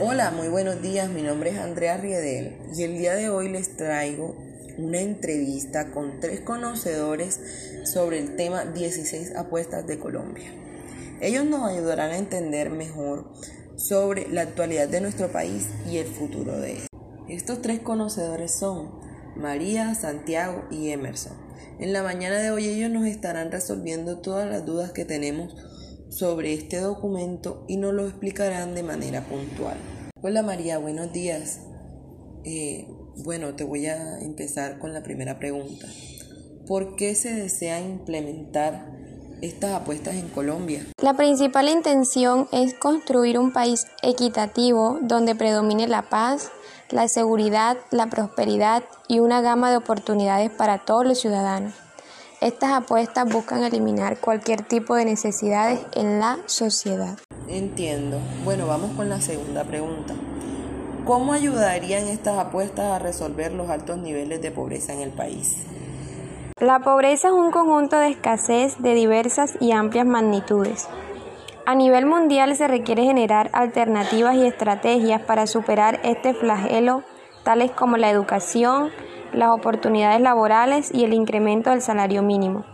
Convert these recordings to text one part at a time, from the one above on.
Hola, muy buenos días. Mi nombre es Andrea Riedel y el día de hoy les traigo una entrevista con tres conocedores sobre el tema 16 apuestas de Colombia. Ellos nos ayudarán a entender mejor sobre la actualidad de nuestro país y el futuro de él. Estos tres conocedores son María, Santiago y Emerson. En la mañana de hoy ellos nos estarán resolviendo todas las dudas que tenemos sobre este documento y nos lo explicarán de manera puntual. Hola María, buenos días. Eh, bueno, te voy a empezar con la primera pregunta. ¿Por qué se desea implementar estas apuestas en Colombia? La principal intención es construir un país equitativo donde predomine la paz, la seguridad, la prosperidad y una gama de oportunidades para todos los ciudadanos. Estas apuestas buscan eliminar cualquier tipo de necesidades en la sociedad. Entiendo. Bueno, vamos con la segunda pregunta. ¿Cómo ayudarían estas apuestas a resolver los altos niveles de pobreza en el país? La pobreza es un conjunto de escasez de diversas y amplias magnitudes. A nivel mundial se requiere generar alternativas y estrategias para superar este flagelo, tales como la educación, las oportunidades laborales y el incremento del salario mínimo.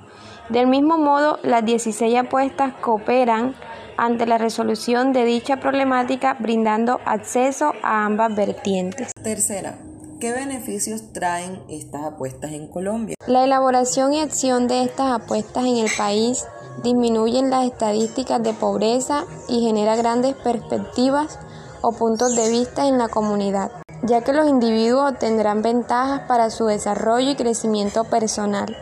Del mismo modo, las 16 apuestas cooperan ante la resolución de dicha problemática brindando acceso a ambas vertientes. Tercera, ¿qué beneficios traen estas apuestas en Colombia? La elaboración y acción de estas apuestas en el país disminuyen las estadísticas de pobreza y genera grandes perspectivas o puntos de vista en la comunidad ya que los individuos tendrán ventajas para su desarrollo y crecimiento personal.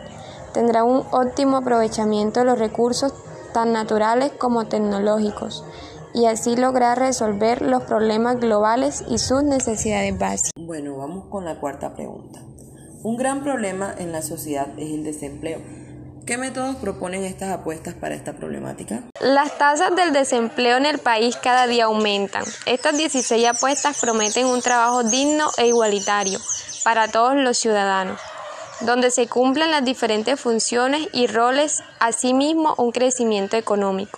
Tendrán un óptimo aprovechamiento de los recursos tan naturales como tecnológicos y así lograr resolver los problemas globales y sus necesidades básicas. Bueno, vamos con la cuarta pregunta. Un gran problema en la sociedad es el desempleo. ¿Qué métodos proponen estas apuestas para esta problemática? Las tasas del desempleo en el país cada día aumentan. Estas 16 apuestas prometen un trabajo digno e igualitario para todos los ciudadanos, donde se cumplen las diferentes funciones y roles, asimismo un crecimiento económico.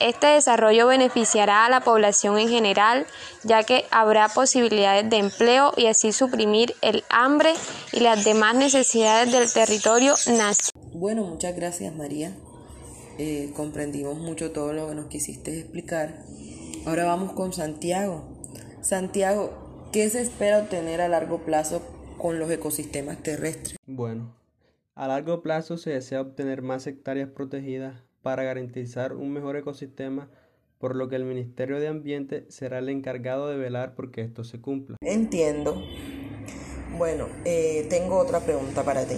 Este desarrollo beneficiará a la población en general, ya que habrá posibilidades de empleo y así suprimir el hambre y las demás necesidades del territorio nacional. Bueno, muchas gracias María. Eh, comprendimos mucho todo lo que nos quisiste explicar. Ahora vamos con Santiago. Santiago, ¿qué se espera obtener a largo plazo con los ecosistemas terrestres? Bueno, a largo plazo se desea obtener más hectáreas protegidas para garantizar un mejor ecosistema, por lo que el Ministerio de Ambiente será el encargado de velar porque esto se cumpla. Entiendo. Bueno, eh, tengo otra pregunta para ti.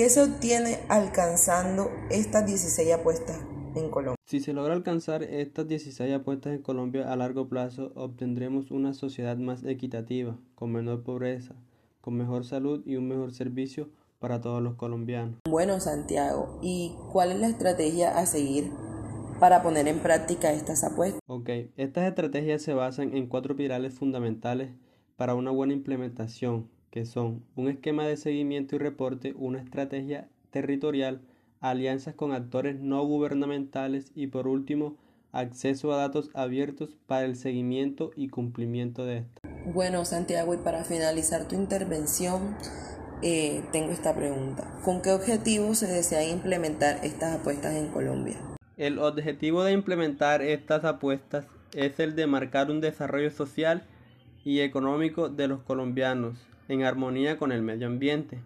¿Qué se obtiene alcanzando estas 16 apuestas en Colombia? Si se logra alcanzar estas 16 apuestas en Colombia a largo plazo, obtendremos una sociedad más equitativa, con menor pobreza, con mejor salud y un mejor servicio para todos los colombianos. Bueno, Santiago, ¿y cuál es la estrategia a seguir para poner en práctica estas apuestas? Ok, estas estrategias se basan en cuatro pilares fundamentales para una buena implementación que son un esquema de seguimiento y reporte, una estrategia territorial, alianzas con actores no gubernamentales y por último, acceso a datos abiertos para el seguimiento y cumplimiento de esto. Bueno, Santiago, y para finalizar tu intervención, eh, tengo esta pregunta. ¿Con qué objetivo se desea implementar estas apuestas en Colombia? El objetivo de implementar estas apuestas es el de marcar un desarrollo social y económico de los colombianos en armonía con el medio ambiente,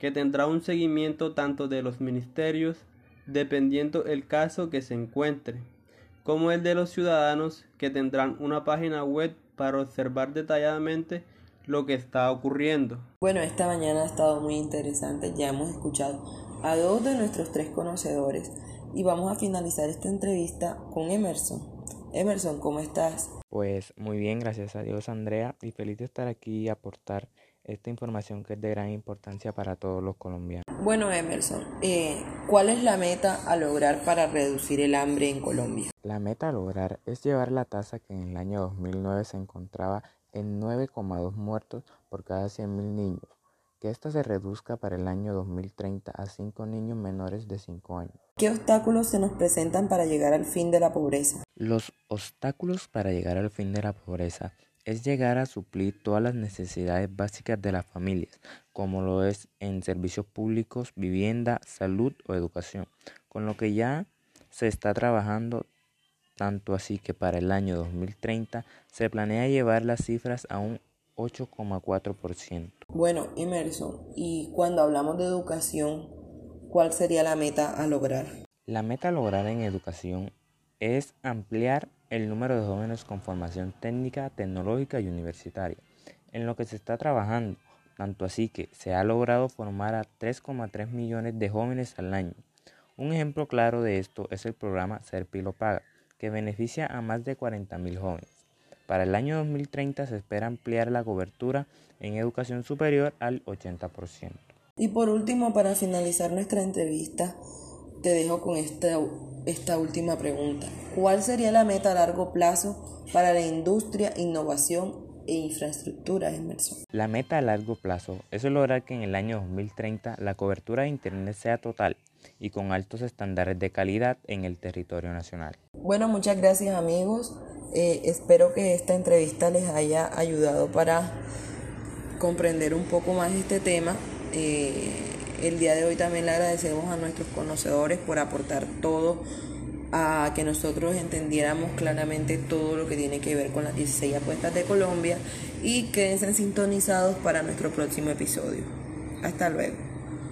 que tendrá un seguimiento tanto de los ministerios, dependiendo el caso que se encuentre, como el de los ciudadanos que tendrán una página web para observar detalladamente lo que está ocurriendo. Bueno, esta mañana ha estado muy interesante, ya hemos escuchado a dos de nuestros tres conocedores y vamos a finalizar esta entrevista con Emerson. Emerson, ¿cómo estás? Pues muy bien, gracias a Dios Andrea y feliz de estar aquí y aportar esta información que es de gran importancia para todos los colombianos. Bueno, Emerson, eh, ¿cuál es la meta a lograr para reducir el hambre en Colombia? La meta a lograr es llevar la tasa que en el año 2009 se encontraba en 9,2 muertos por cada 100.000 niños, que ésta se reduzca para el año 2030 a 5 niños menores de 5 años. ¿Qué obstáculos se nos presentan para llegar al fin de la pobreza? Los obstáculos para llegar al fin de la pobreza es llegar a suplir todas las necesidades básicas de las familias, como lo es en servicios públicos, vivienda, salud o educación, con lo que ya se está trabajando tanto así que para el año 2030 se planea llevar las cifras a un 8,4%. Bueno, Emerson, y cuando hablamos de educación, ¿cuál sería la meta a lograr? La meta a lograr en educación es ampliar el número de jóvenes con formación técnica, tecnológica y universitaria, en lo que se está trabajando, tanto así que se ha logrado formar a 3,3 millones de jóvenes al año. Un ejemplo claro de esto es el programa Ser Pilo Paga, que beneficia a más de 40.000 jóvenes. Para el año 2030 se espera ampliar la cobertura en educación superior al 80%. Y por último, para finalizar nuestra entrevista, te dejo con esta, esta última pregunta. ¿Cuál sería la meta a largo plazo para la industria, innovación e infraestructura, Emerson? La meta a largo plazo es lograr que en el año 2030 la cobertura de Internet sea total y con altos estándares de calidad en el territorio nacional. Bueno, muchas gracias amigos. Eh, espero que esta entrevista les haya ayudado para comprender un poco más este tema. Eh, el día de hoy también le agradecemos a nuestros conocedores por aportar todo a que nosotros entendiéramos claramente todo lo que tiene que ver con las 16 apuestas de Colombia y quédense sintonizados para nuestro próximo episodio. Hasta luego.